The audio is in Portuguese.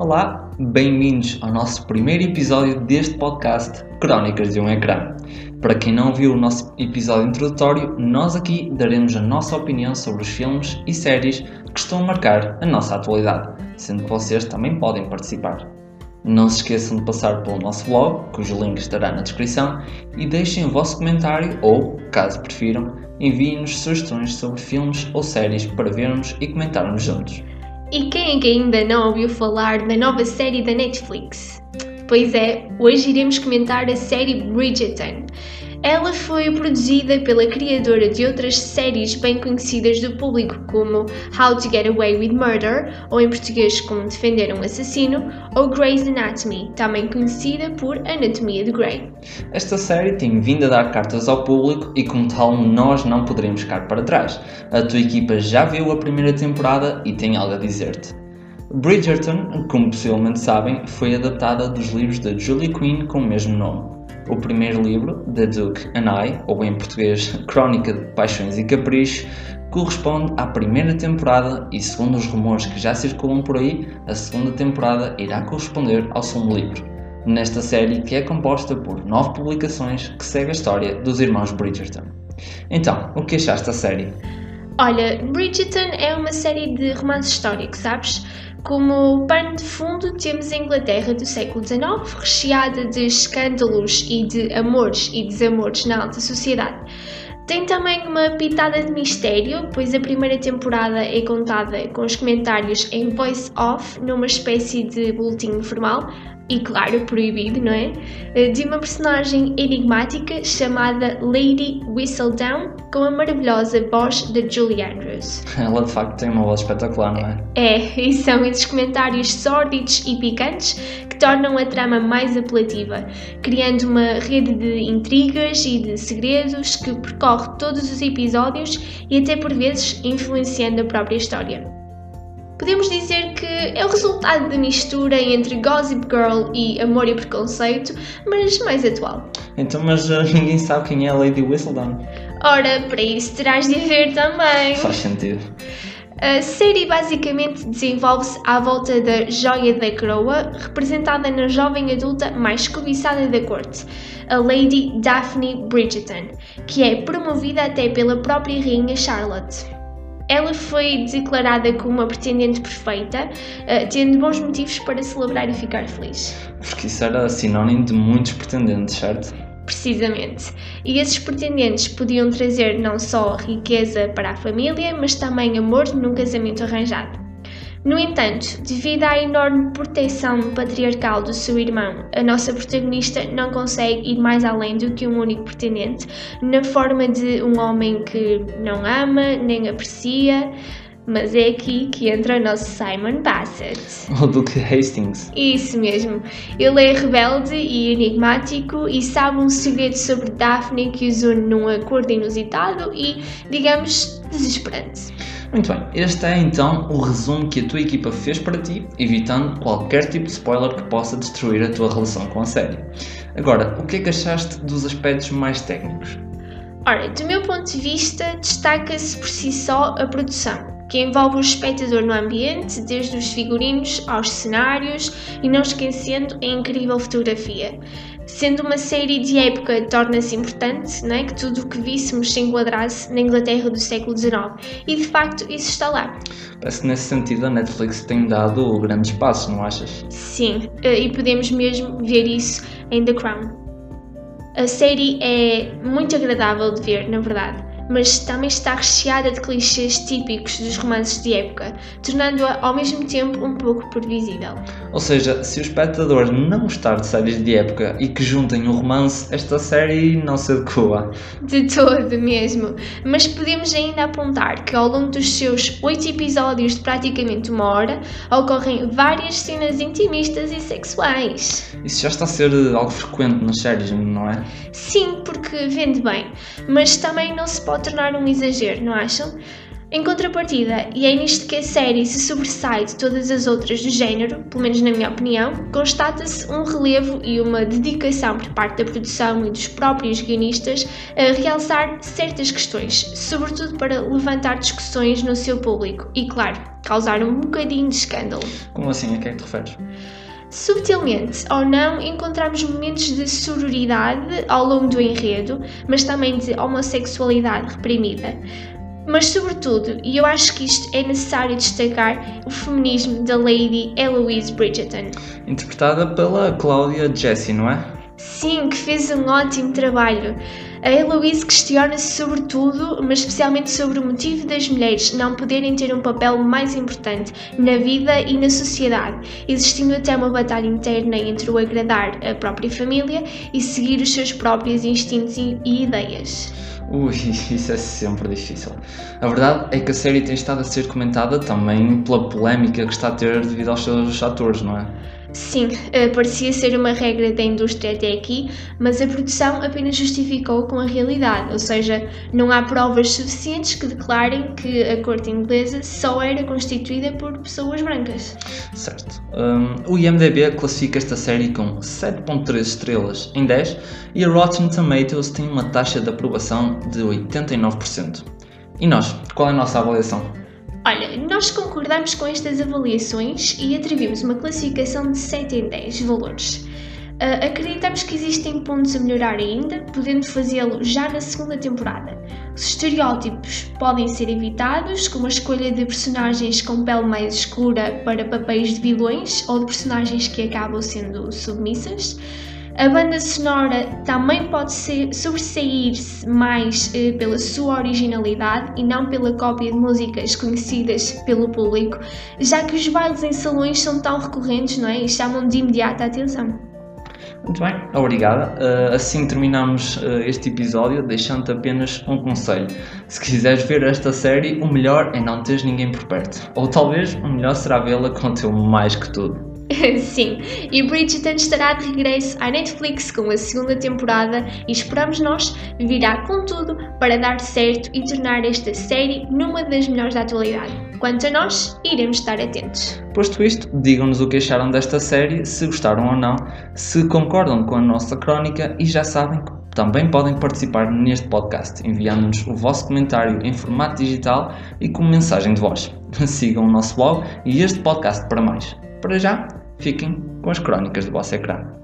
Olá, bem-vindos ao nosso primeiro episódio deste podcast Crónicas de um Ecrã. Para quem não viu o nosso episódio introdutório, nós aqui daremos a nossa opinião sobre os filmes e séries que estão a marcar a nossa atualidade, sendo que vocês também podem participar. Não se esqueçam de passar pelo nosso blog, cujo link estará na descrição, e deixem o vosso comentário ou, caso prefiram, enviem-nos sugestões sobre filmes ou séries para vermos e comentarmos juntos. E quem é que ainda não ouviu falar da nova série da Netflix? Pois é, hoje iremos comentar a série Bridgerton. Ela foi produzida pela criadora de outras séries bem conhecidas do público, como How to Get Away with Murder, ou em português Como Defender um Assassino, ou Grey's Anatomy, também conhecida por Anatomia de Grey. Esta série tem vindo a dar cartas ao público e, como tal, nós não poderemos ficar para trás. A tua equipa já viu a primeira temporada e tem algo a dizer-te. Bridgerton, como possivelmente sabem, foi adaptada dos livros da Julie Quinn com o mesmo nome. O primeiro livro, The Duke and I, ou em português Crónica de Paixões e Caprichos, corresponde à primeira temporada e, segundo os rumores que já circulam por aí, a segunda temporada irá corresponder ao segundo livro. Nesta série, que é composta por nove publicações que segue a história dos irmãos Bridgerton. Então, o que achaste da série? Olha, Bridgerton é uma série de romance histórico, sabes? Como pano de fundo, temos a Inglaterra do século XIX, recheada de escândalos e de amores e desamores na alta sociedade. Tem também uma pitada de mistério, pois a primeira temporada é contada com os comentários em voice-off, numa espécie de boletim informal, e claro, proibido, não é? Eh, de uma personagem enigmática chamada Lady Whistledown, com a maravilhosa voz de Julie Andrews. Ela de facto tem uma voz espetacular, não é? É, e são esses comentários sórdidos e picantes que tornam a trama mais apelativa, criando uma rede de intrigas e de segredos que percorre todos os episódios e até por vezes influenciando a própria história podemos dizer que é o resultado da mistura entre Gossip Girl e Amor e Preconceito, mas mais atual. Então, mas uh, ninguém sabe quem é a Lady Whistledown. Ora, para isso terás de ver também. Faz sentido. A série basicamente desenvolve-se à volta da joia da coroa, representada na jovem adulta mais cobiçada da corte, a Lady Daphne Bridgerton, que é promovida até pela própria rainha Charlotte. Ela foi declarada como uma pretendente perfeita, uh, tendo bons motivos para celebrar e ficar feliz. Porque isso era sinónimo de muitos pretendentes, certo? Precisamente. E esses pretendentes podiam trazer não só riqueza para a família, mas também amor num casamento arranjado. No entanto, devido à enorme proteção patriarcal do seu irmão, a nossa protagonista não consegue ir mais além do que um único pretendente, na forma de um homem que não ama nem aprecia. Mas é aqui que entra o nosso Simon Bassett. O Duque Hastings. Isso mesmo. Ele é rebelde e enigmático e sabe um segredo sobre Daphne que os une num acordo inusitado e, digamos, desesperante. Muito bem, este é então o resumo que a tua equipa fez para ti, evitando qualquer tipo de spoiler que possa destruir a tua relação com a série. Agora, o que é que achaste dos aspectos mais técnicos? Ora, do meu ponto de vista, destaca-se por si só a produção, que envolve o espectador no ambiente, desde os figurinos aos cenários e não esquecendo a incrível fotografia. Sendo uma série de época, torna-se importante não é, que tudo o que víssemos se enquadrasse na Inglaterra do século XIX. E de facto isso está lá. Parece que nesse sentido a Netflix tem dado grandes passos, não achas? Sim, eh, e podemos mesmo ver isso em The Crown. A série é muito agradável de ver, na verdade mas também está recheada de clichês típicos dos romances de época, tornando-a ao mesmo tempo um pouco previsível. Ou seja, se o espectador não gostar de séries de época e que juntem um romance, esta série não se adequa. De todo mesmo, mas podemos ainda apontar que ao longo dos seus oito episódios de praticamente uma hora ocorrem várias cenas intimistas e sexuais. Isso já está a ser algo frequente nas séries, não é? Sim, porque vende bem, mas também não se pode pode tornar um exagero, não acham? Em contrapartida, e é nisto que a série se sobressai de todas as outras do género, pelo menos na minha opinião, constata-se um relevo e uma dedicação por parte da produção e dos próprios guionistas a realçar certas questões, sobretudo para levantar discussões no seu público e, claro, causar um bocadinho de escândalo. Como assim? A que é te referes? Subtilmente ou não, encontramos momentos de sororidade ao longo do enredo, mas também de homossexualidade reprimida. Mas, sobretudo, e eu acho que isto é necessário destacar, o feminismo da Lady Eloise Bridgerton. Interpretada pela Cláudia Jessie, não é? Sim, que fez um ótimo trabalho. A Eloise questiona-se sobre tudo, mas especialmente sobre o motivo das mulheres não poderem ter um papel mais importante na vida e na sociedade, existindo até uma batalha interna entre o agradar a própria família e seguir os seus próprios instintos e ideias. Ui, isso é sempre difícil. A verdade é que a série tem estado a ser comentada também pela polémica que está a ter devido aos seus atores, não é? Sim, eh, parecia ser uma regra da indústria até aqui, mas a produção apenas justificou com a realidade, ou seja, não há provas suficientes que declarem que a corte inglesa só era constituída por pessoas brancas. Certo. Um, o IMDB classifica esta série com 7.3 estrelas em 10 e a Rotten Tomatoes tem uma taxa de aprovação de 89%. E nós, qual é a nossa avaliação? Olha, nós concordamos com estas avaliações e atribuímos uma classificação de 7 em 10 valores. Uh, acreditamos que existem pontos a melhorar ainda, podendo fazê-lo já na segunda temporada. Os estereótipos podem ser evitados, como a escolha de personagens com pele mais escura para papéis de vilões ou de personagens que acabam sendo submissas. A banda sonora também pode sobressair-se mais eh, pela sua originalidade e não pela cópia de músicas conhecidas pelo público, já que os bailes em salões são tão recorrentes não é? e chamam de imediata atenção. Muito bem, obrigada. Uh, assim terminamos uh, este episódio, deixando-te apenas um conselho. Se quiseres ver esta série, o melhor é não teres ninguém por perto. Ou talvez o melhor será vê-la com o teu mais que tudo. Sim, e Bridgerton estará de regresso à Netflix com a segunda temporada e esperamos nós virá com tudo para dar certo e tornar esta série numa das melhores da atualidade. Quanto a nós, iremos estar atentos. Posto isto, digam-nos o que acharam desta série, se gostaram ou não, se concordam com a nossa crónica e já sabem que também podem participar neste podcast, enviando-nos o vosso comentário em formato digital e com mensagem de voz. Sigam o nosso blog e este podcast para mais. Para já, fiquem com as crónicas do vosso ecrã.